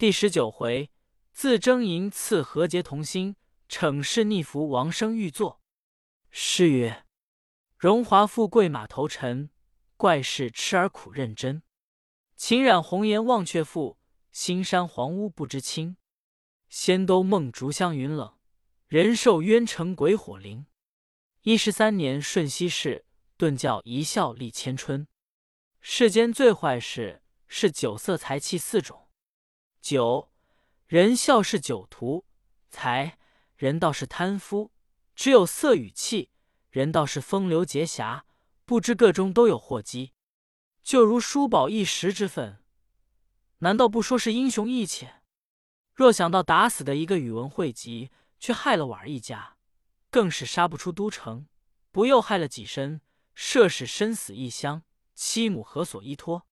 第十九回，自征营赐和节同心，逞势逆服王生玉作。诗曰：荣华富贵马头尘，怪事痴儿苦认真。秦染红颜忘却妇，新山黄屋不知亲。仙都梦竹香云冷，人寿冤城鬼火灵。一十三年瞬息逝，顿教一笑立千春。世间最坏事是酒色财气四种。酒，人笑是酒徒；财，人道是贪夫；只有色与气，人道是风流结侠。不知个中都有祸机。就如叔宝一时之愤，难道不说是英雄义气？若想到打死的一个宇文惠及，却害了婉儿一家，更是杀不出都城，不又害了几身，涉使身死异乡，妻母何所依托？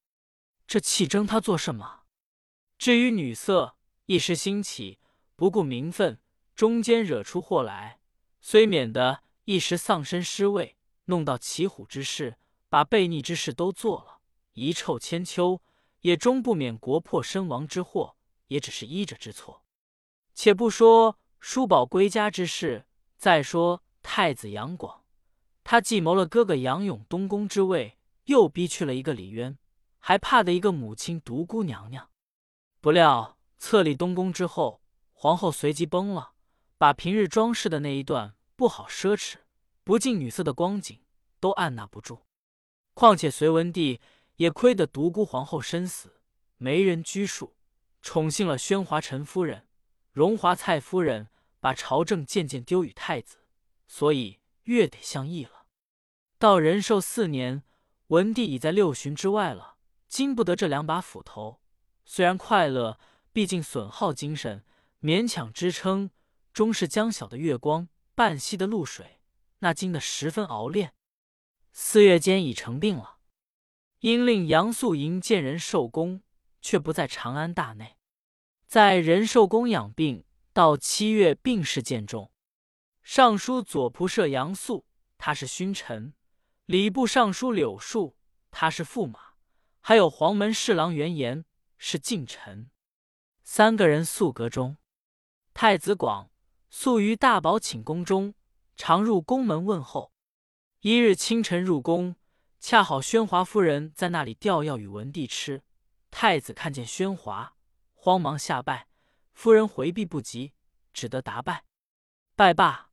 这气争他做什么？至于女色，一时兴起，不顾名分，中间惹出祸来，虽免得一时丧身失位，弄到骑虎之事，把悖逆之事都做了，遗臭千秋，也终不免国破身亡之祸，也只是医者之错。且不说叔宝归家之事，再说太子杨广，他既谋了哥哥杨勇东宫之位，又逼去了一个李渊，还怕的一个母亲独孤娘娘。不料册立东宫之后，皇后随即崩了，把平日装饰的那一段不好奢侈、不近女色的光景都按捺不住。况且隋文帝也亏得独孤皇后身死，没人拘束，宠幸了宣华陈夫人、荣华蔡夫人，把朝政渐渐丢与太子，所以越得相议了。到仁寿四年，文帝已在六旬之外了，经不得这两把斧头。虽然快乐，毕竟损耗精神，勉强支撑，终是将晓的月光，半溪的露水，那经得十分熬炼。四月间已成病了，因令杨素营见人寿宫，却不在长安大内，在仁寿宫养病，到七月病势渐重。尚书左仆射杨素，他是勋臣；礼部尚书柳树，他是驸马；还有黄门侍郎袁岩。是近臣，三个人宿阁中。太子广素于大宝寝宫中，常入宫门问候。一日清晨入宫，恰好宣华夫人在那里吊药与文帝吃。太子看见宣华，慌忙下拜。夫人回避不及，只得答拜。拜罢，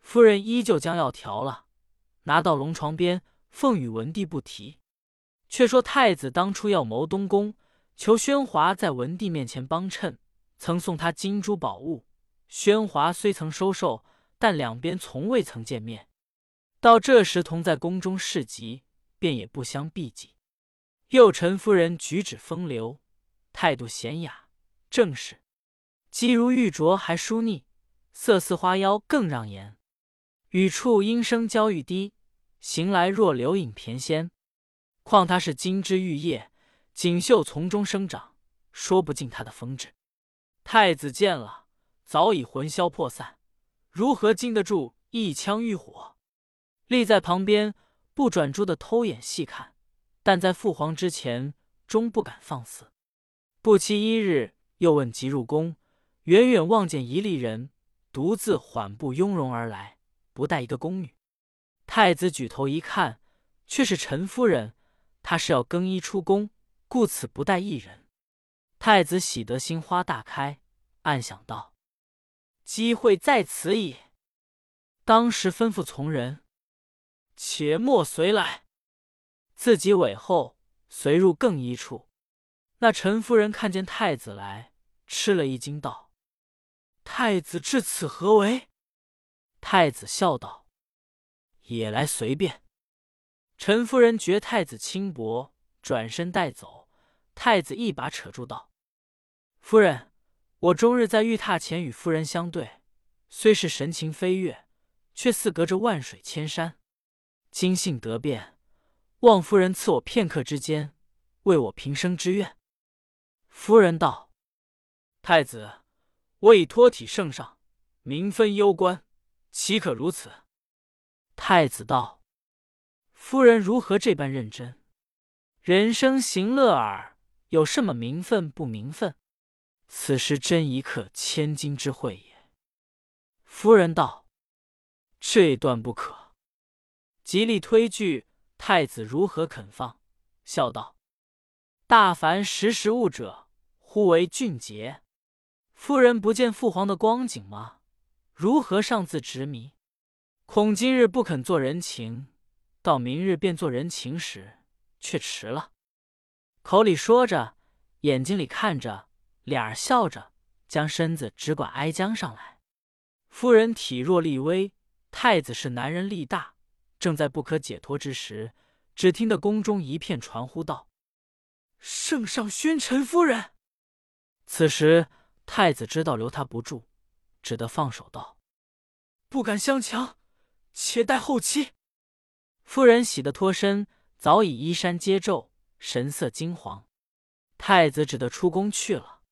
夫人依旧将药调了，拿到龙床边，奉与文帝不提。却说太子当初要谋东宫。求宣华在文帝面前帮衬，曾送他金珠宝物。宣华虽曾收受，但两边从未曾见面。到这时同在宫中侍疾，便也不相避忌。右陈夫人举止风流，态度娴雅，正是肌如玉琢还疏腻，色似花妖更让颜。语处音声娇欲滴，行来若流影翩跹。况她是金枝玉叶。锦绣从中生长，说不尽他的风致。太子见了，早已魂消魄散，如何经得住一枪浴火？立在旁边不转珠的偷眼细看，但在父皇之前，终不敢放肆。不期一日，又问即入宫，远远望见一丽人独自缓步雍容而来，不带一个宫女。太子举头一看，却是陈夫人，她是要更衣出宫。故此不带一人，太子喜得心花大开，暗想道：“机会在此矣。”当时吩咐从人：“且莫随来。”自己尾后随入更衣处。那陈夫人看见太子来，吃了一惊，道：“太子至此何为？”太子笑道：“也来随便。”陈夫人觉太子轻薄，转身带走。太子一把扯住道：“夫人，我终日在玉榻前与夫人相对，虽是神情飞跃，却似隔着万水千山。今幸得便，望夫人赐我片刻之间，为我平生之愿。”夫人道：“太子，我已托体圣上，民分攸关，岂可如此？”太子道：“夫人如何这般认真？人生行乐耳。”有什么名分不名分？此时真一刻千金之会也。”夫人道：“这段不可。”极力推拒，太子如何肯放？笑道：“大凡识时务者，忽为俊杰。夫人不见父皇的光景吗？如何尚自执迷？恐今日不肯做人情，到明日便做人情时，却迟了。”口里说着，眼睛里看着，脸儿笑着，将身子只管挨将上来。夫人体弱力微，太子是男人力大。正在不可解脱之时，只听得宫中一片传呼道：“圣上宣陈夫人。”此时太子知道留他不住，只得放手道：“不敢相强，且待后期。”夫人喜得脱身，早已衣衫皆皱，神色惊惶。太子只得出宫去了。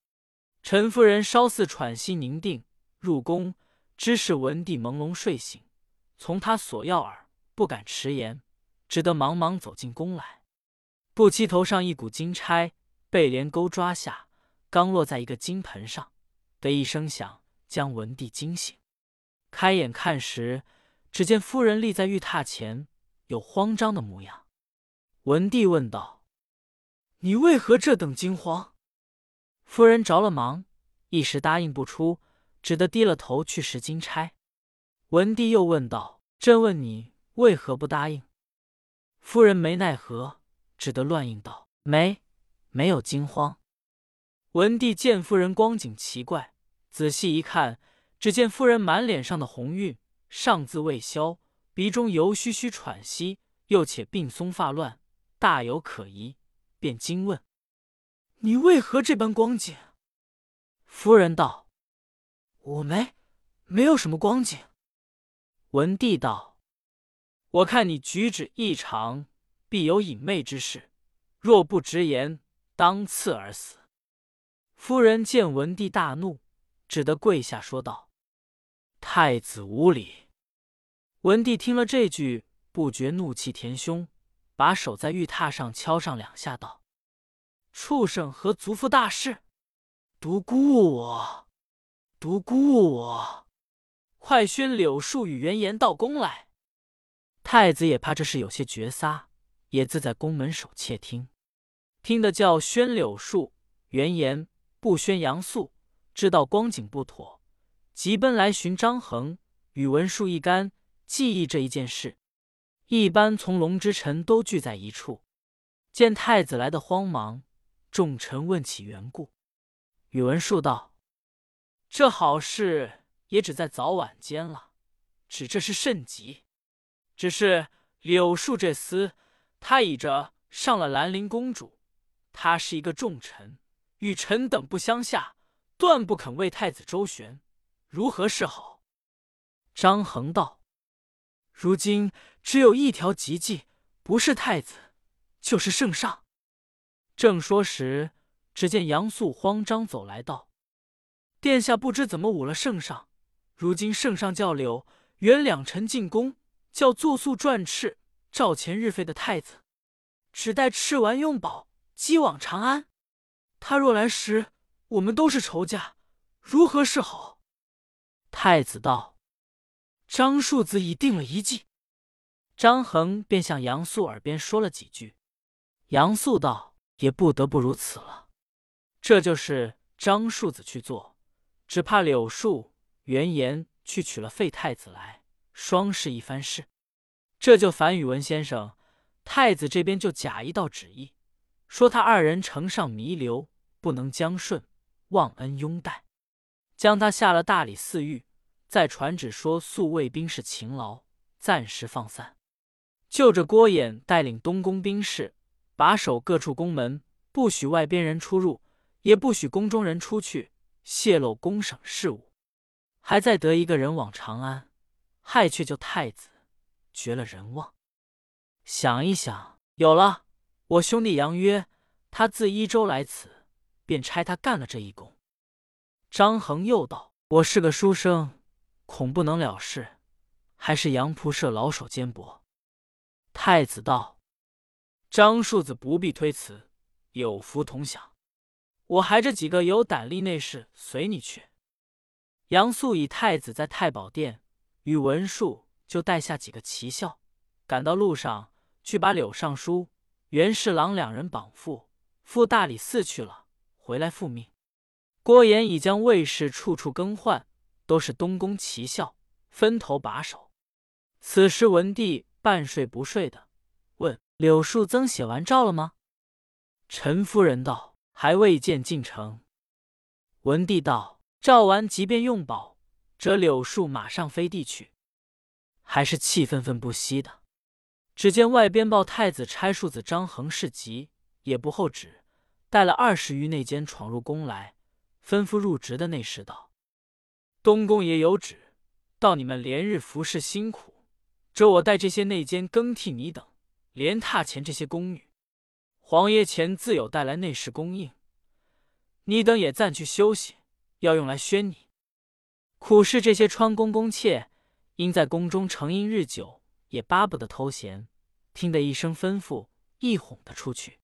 陈夫人稍似喘息凝定，入宫，知是文帝朦胧睡醒，从他索要耳。不敢迟延，只得忙忙走进宫来。不期头上一股金钗被连钩抓下，刚落在一个金盆上，的一声响，将文帝惊醒。开眼看时，只见夫人立在玉榻前，有慌张的模样。文帝问道：“你为何这等惊慌？”夫人着了忙，一时答应不出，只得低了头去拾金钗。文帝又问道：“朕问你。”为何不答应？夫人没奈何，只得乱应道：“没，没有惊慌。”文帝见夫人光景奇怪，仔细一看，只见夫人满脸上的红晕尚自未消，鼻中犹吁吁喘息，又且鬓松发乱，大有可疑，便惊问：“你为何这般光景？”夫人道：“我没，没有什么光景。”文帝道。我看你举止异常，必有隐昧之事。若不直言，当刺而死。夫人见文帝大怒，只得跪下说道：“太子无礼。”文帝听了这句，不觉怒气填胸，把手在玉榻上敲上两下，道：“畜生和族父大事，独孤我，独孤我！快宣柳树与元言到宫来。”太子也怕这事有些绝杀，也自在宫门守窃听，听得叫宣柳树、原言，不宣杨素，知道光景不妥，急奔来寻张衡、宇文述一干，记忆这一件事。一般从龙之臣都聚在一处，见太子来的慌忙，众臣问起缘故。宇文述道：“这好事也只在早晚间了，只这是甚急。”只是柳树这厮，他倚着上了兰陵公主，他是一个重臣，与臣等不相下，断不肯为太子周旋，如何是好？张衡道：“如今只有一条急计，不是太子，就是圣上。”正说时，只见杨素慌张走来道：“殿下不知怎么忤了圣上，如今圣上叫柳元两臣进宫。”叫作速撰敕，召前日废的太子，只待吃完用饱，即往长安。他若来时，我们都是仇家，如何是好？太子道：“张庶子已定了一计。”张衡便向杨素耳边说了几句。杨素道：“也不得不如此了。这就是张庶子去做，只怕柳树、原言去取了废太子来。”双是一番事，这就樊宇文先生，太子这边就假一道旨意，说他二人城上弥留，不能将顺，忘恩拥戴，将他下了大理寺狱，再传旨说宿卫兵士勤劳，暂时放散，就着郭衍带领东宫兵士，把守各处宫门，不许外边人出入，也不许宫中人出去，泄露宫省事务，还再得一个人往长安。害却救太子，绝了人望。想一想，有了。我兄弟杨约，他自伊州来此，便差他干了这一功。张衡又道：“我是个书生，恐不能了事，还是杨仆射老手肩膊。”太子道：“张庶子不必推辞，有福同享。我还这几个有胆力内侍随你去。”杨素以太子在太保殿，与文术就带下几个奇校，赶到路上去把柳尚书、袁侍郎两人绑缚，赴大理寺去了。回来复命。郭延已将卫士处处更换，都是东宫奇校，分头把守。此时文帝半睡不睡的问柳树曾写完诏了吗？陈夫人道：“还未见进城。”文帝道：“诏完，即便用宝，折柳树马上飞地去。”还是气愤愤不息的。只见外边报太子差庶子张衡事急，也不候旨，带了二十余内监闯入宫来，吩咐入职的内侍道：“东宫也有旨，到你们连日服侍辛苦，这我带这些内监更替你等，连榻前这些宫女。皇爷前自有带来内侍供应，你等也暂去休息，要用来宣你。苦是这些穿宫宫妾。”因在宫中成荫日久，也巴不得偷闲，听得一声吩咐，一哄的出去。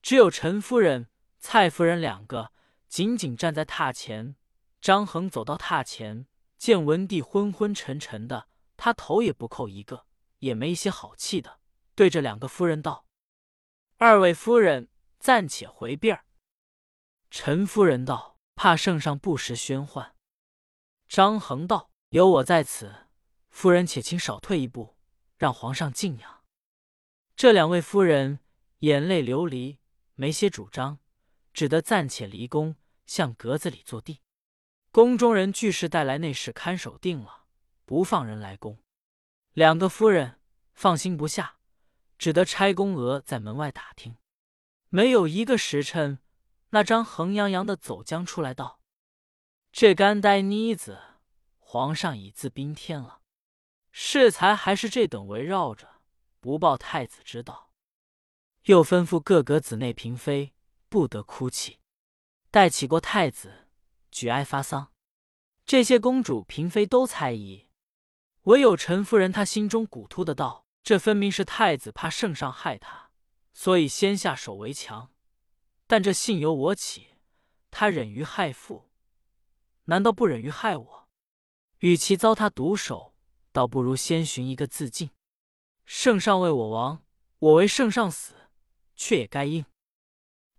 只有陈夫人、蔡夫人两个紧紧站在榻前。张衡走到榻前，见文帝昏昏沉沉的，他头也不叩一个，也没一些好气的，对着两个夫人道：“二位夫人暂且回避儿。”陈夫人道：“怕圣上不时宣唤。”张衡道：“有我在此。”夫人，且请少退一步，让皇上静养。这两位夫人眼泪流离，没些主张，只得暂且离宫，向阁子里坐地。宫中人俱是带来内侍看守定了，不放人来宫。两个夫人放心不下，只得差宫娥在门外打听。没有一个时辰，那张横洋洋的走将出来道：“这干呆妮子，皇上已自宾天了。”适才还是这等围绕着，不报太子知道。又吩咐各阁子内嫔妃不得哭泣，待起过太子，举哀发丧。这些公主嫔妃都猜疑，唯有陈夫人，她心中骨突的道：“这分明是太子怕圣上害他，所以先下手为强。但这信由我起，他忍于害父，难道不忍于害我？与其遭他毒手。”倒不如先寻一个自尽。圣上为我亡，我为圣上死，却也该应。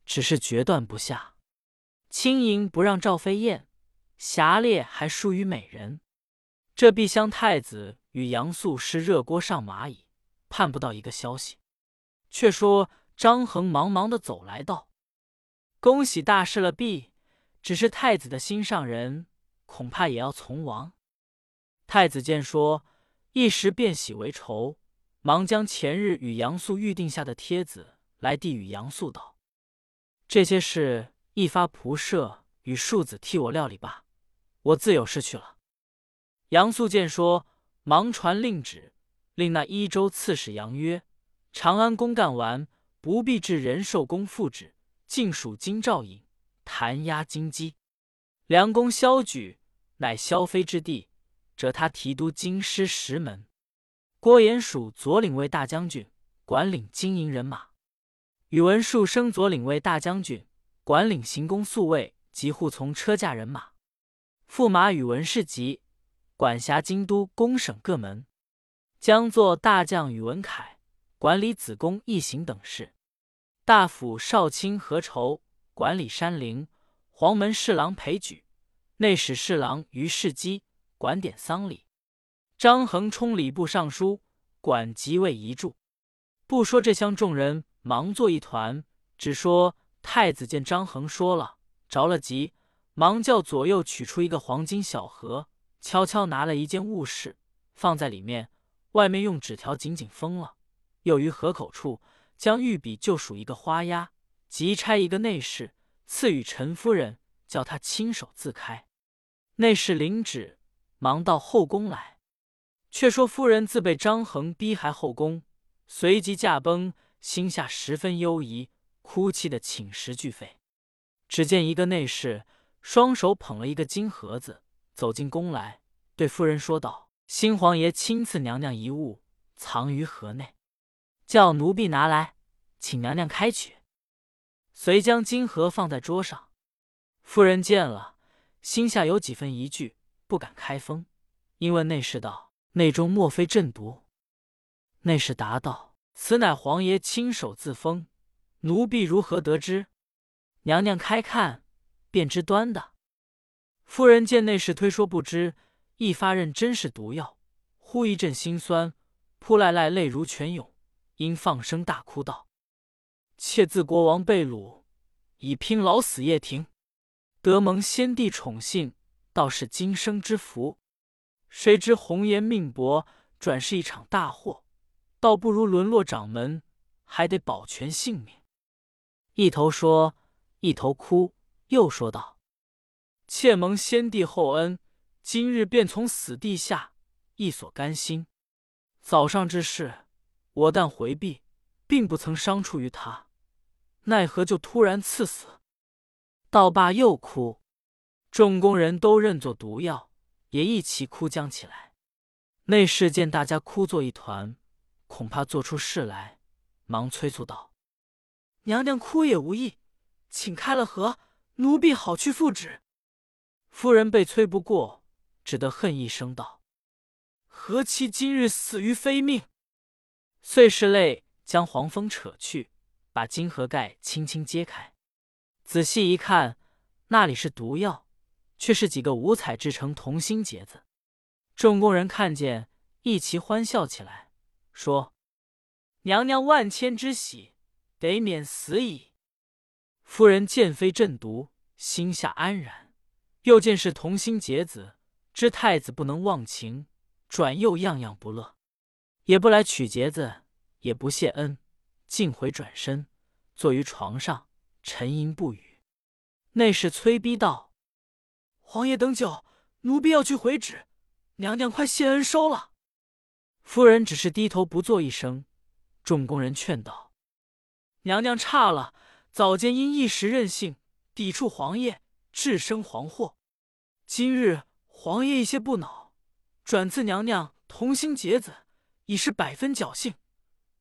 只是决断不下，轻盈不让赵飞燕，侠烈还输于美人。这碧香太子与杨素是热锅上蚂蚁，盼不到一个消息。却说张衡忙忙的走来道：“恭喜大事了，毕。只是太子的心上人，恐怕也要从亡。”太子见说，一时便喜为愁，忙将前日与杨素预定下的帖子来递与杨素道：“这些事一发仆射与庶子替我料理罢，我自有事去了。”杨素见说，忙传令旨，令那一州刺史杨曰：“长安公干完，不必至仁寿宫复旨，尽属京兆尹，弹压京畿。梁公萧举，乃萧妃之弟。”折他提督京师石门，郭衍属左领卫大将军，管领金银人马；宇文述升左领卫大将军，管领行宫宿卫及护从车驾人马；驸马宇文士及管辖京都宫省各门；将作大将宇文恺管理子宫一行等事；大府少卿何愁管理山陵；黄门侍郎裴举，内史侍郎于世基。管点丧礼，张衡充礼部尚书，管即位遗嘱。不说这厢众人忙作一团，只说太子见张衡说了着了急，忙叫左右取出一个黄金小盒，悄悄拿了一件物事放在里面，外面用纸条紧紧封了。又于盒口处将御笔就数一个花押，即差一个内侍赐与陈夫人，叫他亲手自开。内侍领旨。忙到后宫来，却说夫人自被张衡逼害后宫，随即驾崩，心下十分忧疑，哭泣的寝食俱废。只见一个内侍双手捧了一个金盒子，走进宫来，对夫人说道：“新皇爷亲赐娘娘一物，藏于盒内，叫奴婢拿来，请娘娘开取。”遂将金盒放在桌上。夫人见了，心下有几分疑惧，不敢开封，因问内侍道：“内中莫非鸩毒？”内侍答道：“此乃皇爷亲手自封，奴婢如何得知？娘娘开看，便知端的。”夫人见内侍推说不知，一发认真是毒药，忽一阵心酸，扑赖赖泪如泉涌，因放声大哭道：“妾自国王被掳，已拼老死叶庭，得蒙先帝宠幸，倒是今生之福。谁知红颜命薄，转是一场大祸。”倒不如沦落掌门，还得保全性命。一头说，一头哭，又说道：“妾蒙先帝厚恩，今日便从死地下，亦所甘心。早上之事，我但回避，并不曾伤处于他，奈何就突然赐死？”道罢又哭，众工人都认作毒药，也一齐哭将起来。内侍见大家哭作一团。恐怕做出事来，忙催促道：“娘娘哭也无益，请开了河，奴婢好去复旨。”夫人被催不过，只得恨一声道：“何其今日死于非命！”遂拭泪将黄蜂扯去，把金盒盖轻轻揭开，仔细一看，那里是毒药，却是几个五彩制成同心结子。众工人看见，一齐欢笑起来。说：“娘娘万千之喜，得免死矣。”夫人见非鸩毒，心下安然；又见是同心结子，知太子不能忘情，转又样样不乐，也不来取结子，也不谢恩，竟回转身坐于床上沉吟不语。内侍催逼道：“皇爷等久，奴婢要去回旨，娘娘快谢恩收了。”夫人只是低头不作一声，众工人劝道：“娘娘差了，早间因一时任性，抵触皇爷，致生惶祸。今日皇爷一些不恼，转赐娘娘同心结子，已是百分侥幸，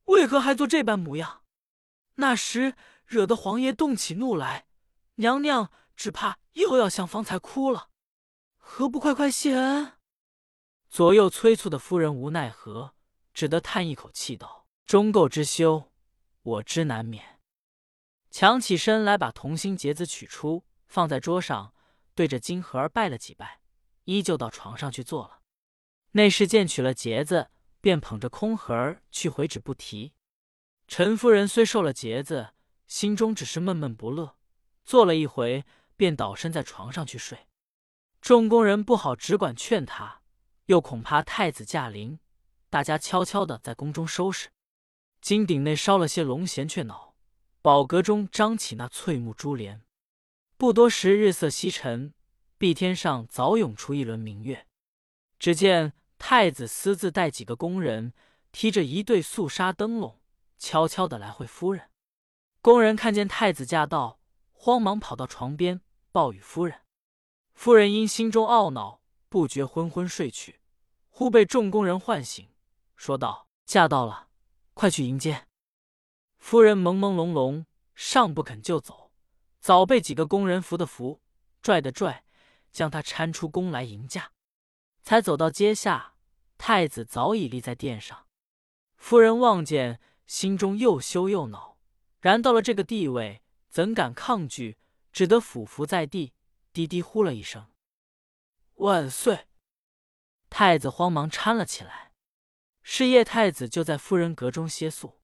为何还做这般模样？那时惹得皇爷动起怒来，娘娘只怕又要像方才哭了，何不快快谢恩？”左右催促的夫人无奈何，只得叹一口气道：“终垢之羞，我知难免。”强起身来，把同心结子取出，放在桌上，对着金盒儿拜了几拜，依旧到床上去坐了。内侍见取了结子，便捧着空盒儿去回旨，不提。陈夫人虽受了结子，心中只是闷闷不乐，坐了一回，便倒身在床上去睡。众工人不好，只管劝他。又恐怕太子驾临，大家悄悄的在宫中收拾。金鼎内烧了些龙涎雀脑，宝阁中张起那翠幕珠帘。不多时，日色西沉，碧天上早涌出一轮明月。只见太子私自带几个工人，提着一对素纱灯笼，悄悄的来会夫人。工人看见太子驾到，慌忙跑到床边报与夫人。夫人因心中懊恼，不觉昏昏睡去。忽被众工人唤醒，说道：“驾到了，快去迎接。”夫人朦朦胧胧，尚不肯就走，早被几个工人扶的扶，拽的拽，将他搀出宫来迎驾。才走到阶下，太子早已立在殿上。夫人望见，心中又羞又恼，然到了这个地位，怎敢抗拒？只得俯伏在地，低低呼了一声：“万岁。”太子慌忙搀了起来，是叶太子就在夫人阁中歇宿，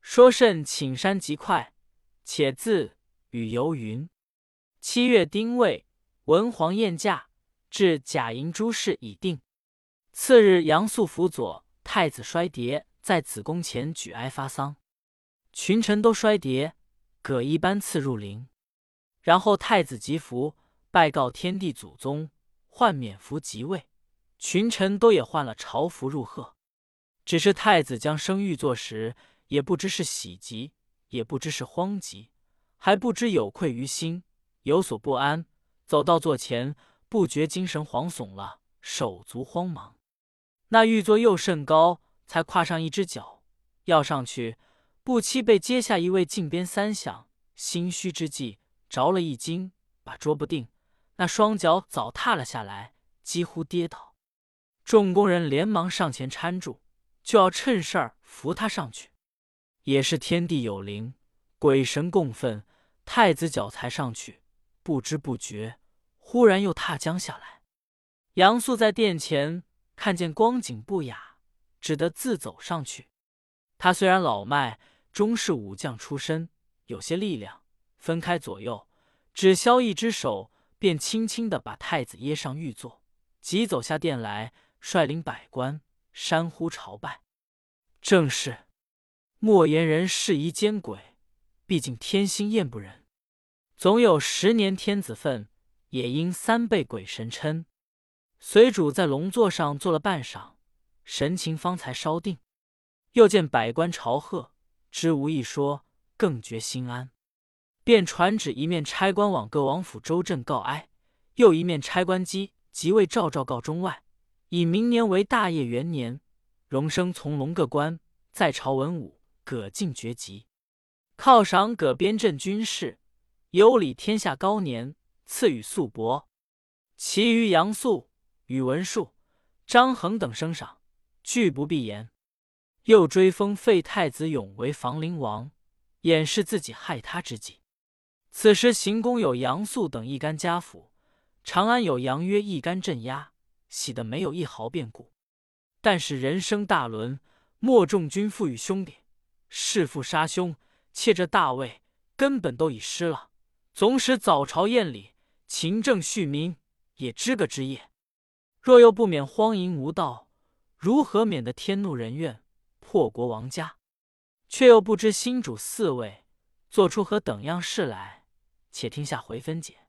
说甚请山极快，且自与游云。七月丁未，文皇宴驾，至假银诸事已定。次日，杨素辅佐太子衰牒，在子宫前举哀发丧，群臣都衰牒，葛一班次入陵。然后太子吉服，拜告天地祖宗，换冕服即位。群臣都也换了朝服入贺，只是太子将生御座时，也不知是喜极，也不知是慌极，还不知有愧于心，有所不安。走到座前，不觉精神惶悚了，手足慌忙。那御座又甚高，才跨上一只脚，要上去，不期被阶下一位进鞭三响，心虚之际着了一惊，把捉不定，那双脚早踏了下来，几乎跌倒。众工人连忙上前搀住，就要趁势扶他上去。也是天地有灵，鬼神共愤，太子脚才上去，不知不觉，忽然又踏将下来。杨素在殿前看见光景不雅，只得自走上去。他虽然老迈，终是武将出身，有些力量，分开左右，只消一只手，便轻轻的把太子掖上玉座，急走下殿来，率领百官山呼朝拜。正是莫言人事宜奸鬼，毕竟天心厌不人。总有十年天子份，也应三倍鬼神嗔。随主在龙座上坐了半晌，神情方才稍定。又见百官朝贺，知无一说，更觉心安，便传旨一面差官往各王府州镇告哀，又一面差官机即位诏诏告中外，以明年为大业元年，荣升从龙各官，在朝文武各尽爵级，犒赏葛边镇军士，有礼天下高年，赐予素帛，其余杨素。宇文述、张衡等升赏，拒不必言。又追封废太子勇为房陵王，掩饰自己害他之计。此时行宫有杨素等一干家府，长安有杨约一干镇压，喜得没有一毫变故。但是人生大轮，莫重君父与兄弟，弑父杀兄，窃这大位，根本都已失了。总使早朝宴礼，勤政恤民，也知个之业。若又不免荒淫无道，如何免得天怒人怨，破国亡家？却又不知新主四位做出何等样事来，且听下回分解。